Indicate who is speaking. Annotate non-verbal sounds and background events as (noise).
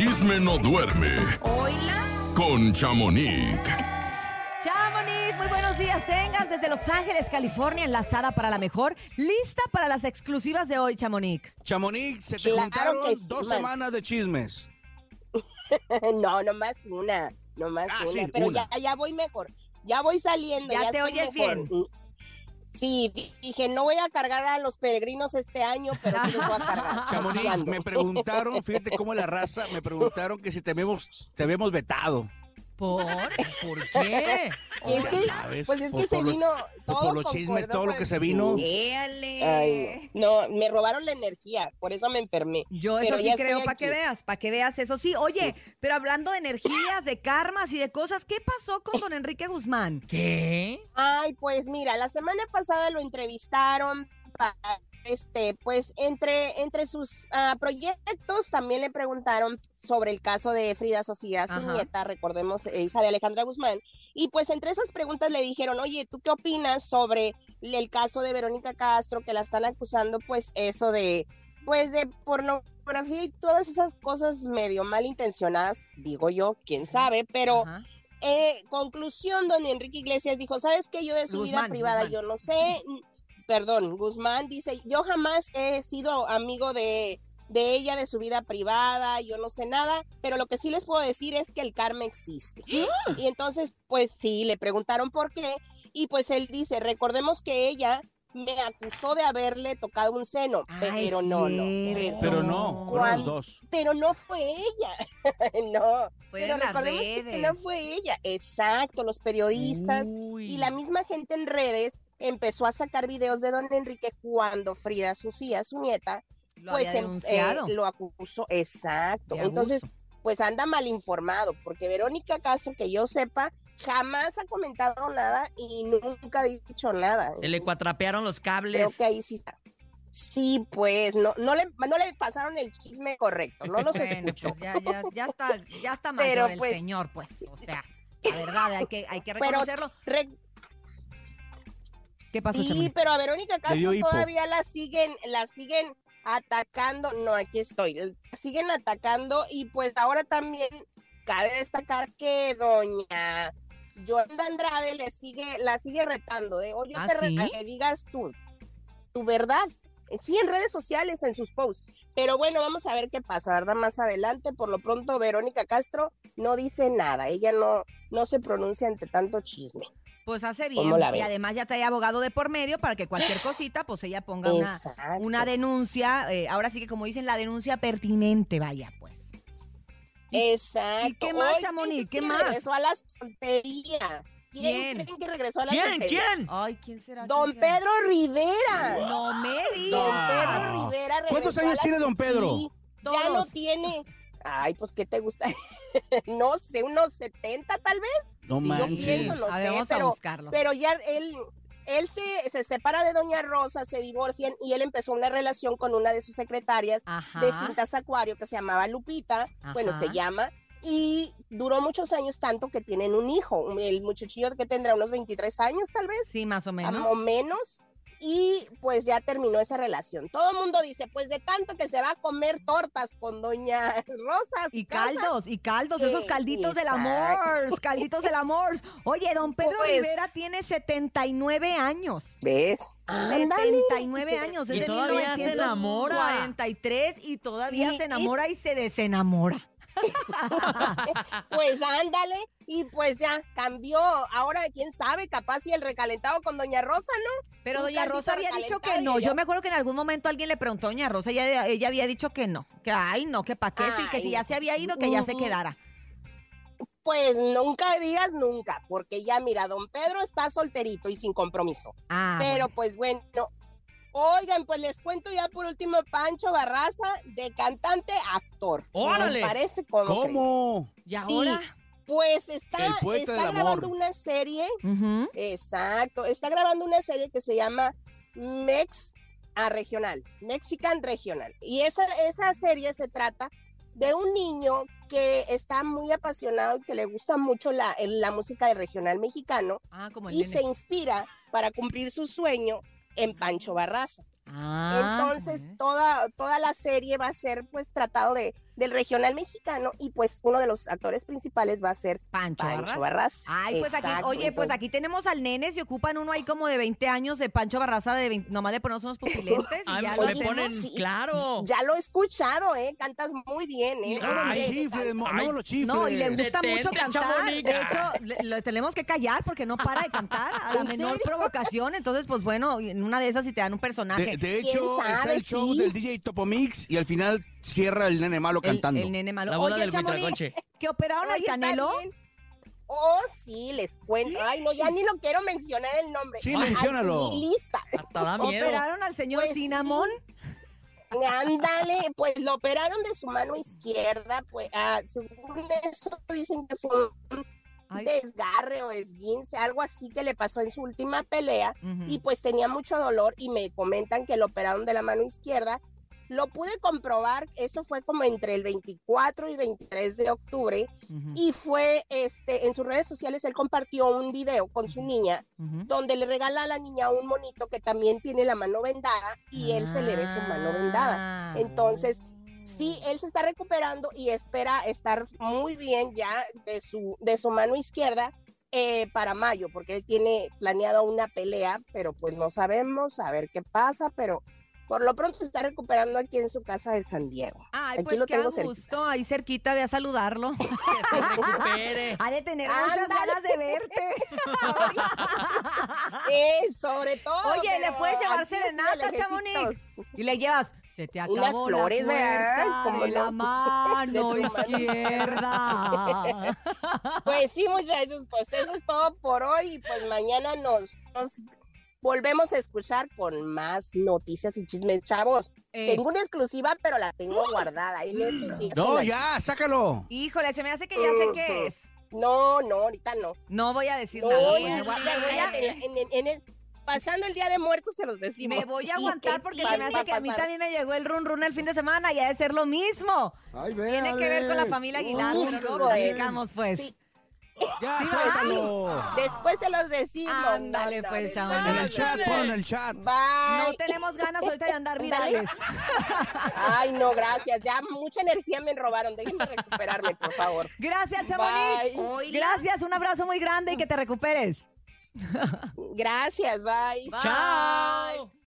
Speaker 1: chisme no duerme
Speaker 2: Hola.
Speaker 1: con Chamonix.
Speaker 2: Chamonix, muy buenos días. Tengas desde Los Ángeles, California, enlazada para la mejor. Lista para las exclusivas de hoy, Chamonix.
Speaker 3: Chamonix, se te
Speaker 4: Claro
Speaker 3: juntaron
Speaker 4: sí,
Speaker 3: dos
Speaker 4: man.
Speaker 3: semanas de chismes. (laughs)
Speaker 4: no, nomás una, nomás
Speaker 3: Ah,
Speaker 4: una.
Speaker 3: sí,
Speaker 4: pero
Speaker 3: una.
Speaker 4: Ya, ya voy mejor. Ya voy saliendo.
Speaker 2: Ya
Speaker 4: Ya,
Speaker 2: te
Speaker 4: estoy
Speaker 2: oyes
Speaker 4: mejor.
Speaker 2: bien.
Speaker 4: Sí, di- dije, no voy a cargar a los peregrinos este año, pero sí los voy a cargar. (laughs)
Speaker 3: Chamonix, me preguntaron, fíjate cómo la raza, me preguntaron que si te habíamos, te habíamos vetado.
Speaker 2: ¿Por? ¿Por (laughs) qué?
Speaker 4: Es que,
Speaker 3: sabes,
Speaker 4: pues es
Speaker 3: por-
Speaker 4: que se
Speaker 3: por
Speaker 4: vino todo
Speaker 3: por los chismes, todo lo que se vino.
Speaker 4: Ay, no. Me robaron la energía, por eso me enfermé.
Speaker 2: Yo
Speaker 4: Pero
Speaker 2: eso sí creo, para que veas, para que veas eso. Sí, oye, pero hablando de energías, de karmas y de cosas, ¿qué pasó con don Enrique Guzmán? ¿Qué?
Speaker 4: Ay, pues mira, la semana pasada lo entrevistaron para este, pues entre, entre sus ah, proyectos también le preguntaron sobre el caso de Frida Sofía, su
Speaker 2: Ajá.
Speaker 4: nieta, recordemos, eh, hija de Alejandra Guzmán. Y pues entre esas preguntas le dijeron, oye, ¿tú qué opinas sobre el caso de Verónica Castro, que la están acusando, pues eso de, pues de pornografía y todas esas cosas medio malintencionadas, digo yo, quién sabe, pero...
Speaker 2: Ajá.
Speaker 4: Eh, conclusión, don Enrique Iglesias dijo, ¿sabes qué? Yo de su vida privada,
Speaker 2: Guzmán.
Speaker 4: yo no sé, perdón, Guzmán dice, yo jamás he sido amigo de, de ella, de su vida privada, yo no sé nada, pero lo que sí les puedo decir es que el karma existe. y entonces, pues sí, le preguntaron por qué, y pues él dice, recordemos que ella me acusó de haberle tocado un seno,
Speaker 2: Ay,
Speaker 4: pero no, no.
Speaker 3: Pero no, fueron los dos.
Speaker 4: Pero no fue ella, (laughs) no.
Speaker 2: Fue
Speaker 4: Pero recordemos que no fue ella. Exacto, los periodistas
Speaker 2: Uy.
Speaker 4: y la misma gente en redes empezó a sacar videos de don Enrique cuando Frida Sofía, su nieta,
Speaker 2: Lo
Speaker 4: pues em- eh, lo acusó. Exacto. Entonces, pues anda mal informado, porque Verónica Castro, que yo sepa, jamás ha comentado nada y nunca ha dicho nada.
Speaker 5: Se le cuatrapearon los cables.
Speaker 4: Creo que ahí sí está. Sí, pues, no, no, le, no le pasaron el chisme correcto, no nos (laughs)
Speaker 2: Bueno,
Speaker 4: escuchó.
Speaker 2: pues ya, ya, ya está, ya está mayor
Speaker 4: Pero,
Speaker 2: el
Speaker 4: pues-
Speaker 2: señor, pues, o sea, la verdad, hay que, hay que (laughs)
Speaker 4: Pero-
Speaker 2: reconocerlo.
Speaker 4: Re-
Speaker 2: ¿Qué pasó,
Speaker 4: Sí, pero a Verónica Castro todavía la siguen, la siguen atacando. No, aquí estoy. La siguen atacando y pues ahora también cabe destacar que doña Yolanda Andrade le sigue, la sigue retando. ¿eh? O yo
Speaker 2: ¿Ah,
Speaker 4: te
Speaker 2: sí?
Speaker 4: que digas tú, tu verdad. Sí, en redes sociales, en sus posts. Pero bueno, vamos a ver qué pasa, ¿verdad? Más adelante, por lo pronto, Verónica Castro no dice nada. Ella no, no se pronuncia ante tanto chisme.
Speaker 2: Pues hace bien.
Speaker 4: ¿Cómo la
Speaker 2: Y además ya trae abogado de por medio para que cualquier cosita, pues ella ponga una, una denuncia. eh, ahora sí que como dicen, la denuncia pertinente, vaya, pues.
Speaker 4: Exacto.
Speaker 2: ¿Y qué más, Chamonix? ¿Qué
Speaker 4: ¿quién
Speaker 2: más?
Speaker 4: Regresó a la soltería. ¿Quién,
Speaker 2: ¿Quién?
Speaker 4: creen que regresó a la
Speaker 5: ¿Quién?
Speaker 4: soltería?
Speaker 5: ¿Quién?
Speaker 2: Ay, ¿quién será?
Speaker 4: Don
Speaker 2: ¿Quién será?
Speaker 4: Pedro Rivera.
Speaker 2: No me
Speaker 4: Don
Speaker 2: digas.
Speaker 4: Pedro Rivera regresó
Speaker 3: ¿Cuántos
Speaker 4: a
Speaker 3: años
Speaker 4: la-
Speaker 3: tiene don Pedro?
Speaker 4: Sí, ya no tiene. Ay, pues, ¿qué te gusta? (laughs) no sé, unos 70 tal vez.
Speaker 3: No
Speaker 4: Yo
Speaker 3: manches.
Speaker 4: pienso, no
Speaker 2: A ver,
Speaker 4: sé,
Speaker 2: vamos a
Speaker 4: pero,
Speaker 2: buscarlo.
Speaker 4: pero ya él, él se, se separa de Doña Rosa, se divorcian y él empezó una relación con una de sus secretarias
Speaker 2: Ajá.
Speaker 4: de cintas Acuario que se llamaba Lupita, bueno, se llama, y duró muchos años tanto que tienen un hijo, el muchachillo que tendrá unos 23 años tal vez,
Speaker 2: Sí, más o menos.
Speaker 4: o menos, y pues ya terminó esa relación. Todo el mundo dice, pues de tanto que se va a comer tortas con Doña Rosa. a su
Speaker 2: Y
Speaker 4: casa,
Speaker 2: caldos, y caldos, esos calditos del amor, calditos del amor. Oye, don Pedro
Speaker 4: Pues-
Speaker 2: Rivera tiene 79 años.
Speaker 4: ¿Ves? Ándale.
Speaker 2: 79
Speaker 4: Sí.
Speaker 2: años.
Speaker 5: Y
Speaker 2: es de
Speaker 5: todavía se enamora.
Speaker 2: 1943 y todavía
Speaker 4: Y-
Speaker 2: se
Speaker 4: y-
Speaker 2: enamora y se desenamora. (laughs)
Speaker 4: Pues ándale, y pues ya cambió. Ahora, quién sabe, capaz si el recalentado con Doña Rosa, ¿no?
Speaker 2: Pero
Speaker 4: Un
Speaker 2: doña Rosa había dicho que no. Yo me acuerdo que en algún momento alguien le preguntó a doña Rosa, ella, ella había dicho que no. Que ay, no, que para qué, sí, que si ya se había ido, que ya se quedara.
Speaker 4: Pues nunca digas nunca, porque ya mira, don Pedro está solterito y sin compromiso.
Speaker 2: Ah,
Speaker 4: Pero
Speaker 2: bueno.
Speaker 4: pues bueno, oigan, pues les cuento ya por último Pancho Barraza, de cantante a actor.
Speaker 5: ¡Órale!
Speaker 4: ¿Les parece como
Speaker 3: ¿Cómo?
Speaker 2: ¿Y
Speaker 4: sí.
Speaker 2: ahora?
Speaker 4: Pues está, está grabando
Speaker 3: amor.
Speaker 4: una serie, exacto, está grabando una serie que se llama Mex a Regional, Mexican Regional. Y esa, esa serie se trata de un niño que está muy apasionado y que le gusta mucho la, la música de regional mexicano
Speaker 2: Ah, como el
Speaker 4: y
Speaker 2: nene.
Speaker 4: se inspira para cumplir su sueño en Pancho Barraza.
Speaker 2: Ah,
Speaker 4: Entonces, toda, toda la serie va a ser pues tratado de del regional mexicano y pues uno de los actores principales va a ser
Speaker 2: Pancho,
Speaker 4: Pancho
Speaker 2: Barras. Ay, pues aquí, oye, pues aquí tenemos al nene, se ocupan uno ahí como de 20 años de Pancho Barraza, de 20 nomás de ponernos unos pupilentes y
Speaker 5: Ay,
Speaker 2: ya lo
Speaker 5: ponen,
Speaker 4: Sí,
Speaker 5: claro.
Speaker 4: Ya lo he escuchado, ¿eh? Cantas muy bien, ¿eh?
Speaker 3: Mo-
Speaker 5: Ay.
Speaker 3: no lo chifles.
Speaker 2: No, y le gusta
Speaker 5: Detente,
Speaker 2: mucho cantar. De hecho, le, le tenemos que callar porque no para de cantar a (laughs) la
Speaker 4: ¿En
Speaker 2: menor
Speaker 4: serio?
Speaker 2: provocación. Entonces, pues bueno, en una de esas si te dan un personaje.
Speaker 3: De, de
Speaker 4: ¿Quién
Speaker 3: hecho, es el show
Speaker 4: Sí.
Speaker 3: del DJ Topomix y al final cierra el nene malo
Speaker 2: el,
Speaker 3: cantando.
Speaker 2: el nene malo.
Speaker 5: La boda
Speaker 2: Oye,
Speaker 5: del
Speaker 2: Chamonix,
Speaker 5: Huitlacoche.
Speaker 2: que operaron
Speaker 4: Oye,
Speaker 2: al
Speaker 4: está
Speaker 2: Canelo.
Speaker 4: bien. Oh, sí, les cuento. Ay, no, ya ni lo quiero mencionar el nombre.
Speaker 3: Sí,
Speaker 4: Ay,
Speaker 3: menciónalo.
Speaker 4: mi lista.
Speaker 5: Hasta da miedo.
Speaker 2: Operaron al señor
Speaker 4: Pues sí.
Speaker 2: Cinnamon.
Speaker 4: Ándale, pues lo operaron de su mano izquierda, pues ah, según eso dicen que fue un
Speaker 2: Ay.
Speaker 4: desgarre o esguince, algo así que le pasó en su última pelea
Speaker 2: Ujú.
Speaker 4: y pues tenía mucho dolor y me comentan que lo operaron de la mano izquierda. Lo pude comprobar, eso fue como entre el 24 y 23 de octubre y fue este en sus redes sociales él compartió un video con su niña donde le regala a la niña un monito que también tiene la mano vendada y él se le ve su mano vendada.
Speaker 2: Ah.
Speaker 4: Entonces, sí, él se está recuperando y espera estar muy bien ya de su, de su mano izquierda eh, para mayo, porque él tiene planeado una pelea, pero pues no sabemos, a ver qué pasa, pero por lo pronto se está recuperando aquí en su casa de San Diego.
Speaker 2: Ay,
Speaker 4: Aquí
Speaker 2: pues
Speaker 4: lo
Speaker 2: qué
Speaker 4: tengo
Speaker 2: gusto,
Speaker 4: cerquitas.
Speaker 2: ahí cerquita, ve a saludarlo. (laughs) (laughs)
Speaker 5: Que se recupere.
Speaker 2: Ha de tener muchas ganas de verte. (laughs)
Speaker 4: Eh, sobre todo.
Speaker 2: Oye, ¿le puedes llevar
Speaker 4: aquí de
Speaker 2: serenata. Chamonix? Y le llevas, se te acabó
Speaker 4: Unas flores,
Speaker 2: la
Speaker 4: ¿verdad?
Speaker 2: fuerza
Speaker 4: ¿Cómo
Speaker 2: de la
Speaker 4: no?
Speaker 2: mano izquierda.
Speaker 4: Pues sí, muchachos, pues eso es todo por hoy y pues mañana nos, nos volvemos a escuchar con más noticias y chismes, chavos.
Speaker 2: Eh,
Speaker 4: Tengo una exclusiva, pero la tengo guardada. en estos días
Speaker 3: No, ya, sácalo.
Speaker 2: híjole, se me hace que ya sé qué es.
Speaker 4: No, no, ahorita no.
Speaker 2: No voy a decir
Speaker 4: No,
Speaker 2: nada.
Speaker 4: cállate, en, en- en el- pasando el Día de Muertos se los decimos.
Speaker 2: me voy a
Speaker 4: Sí,
Speaker 2: aguantar porque se me hace que a mí también me llegó el run run el fin de semana y ha de ser lo mismo. Tiene que ver con la familia Aguilar, pero luego
Speaker 4: Híjole.
Speaker 2: platicamos pues.
Speaker 4: Sí,
Speaker 3: Ya,
Speaker 2: Sí,
Speaker 3: suéltalo.
Speaker 4: después se los decimos.
Speaker 2: Ándale,
Speaker 4: no, no,
Speaker 2: pues, chaval.
Speaker 3: En el chat, pon en el chat.
Speaker 2: No
Speaker 4: Bye.
Speaker 2: tenemos ganas ahorita de andar virales. (laughs)
Speaker 4: Ay, no, gracias. Ya mucha energía me robaron. Déjenme recuperarme, por favor.
Speaker 2: Gracias, Chamonix.
Speaker 4: Bye.
Speaker 2: Gracias, un abrazo muy grande y que te recuperes.
Speaker 4: Gracias, bye.
Speaker 2: Bye.
Speaker 5: Chao.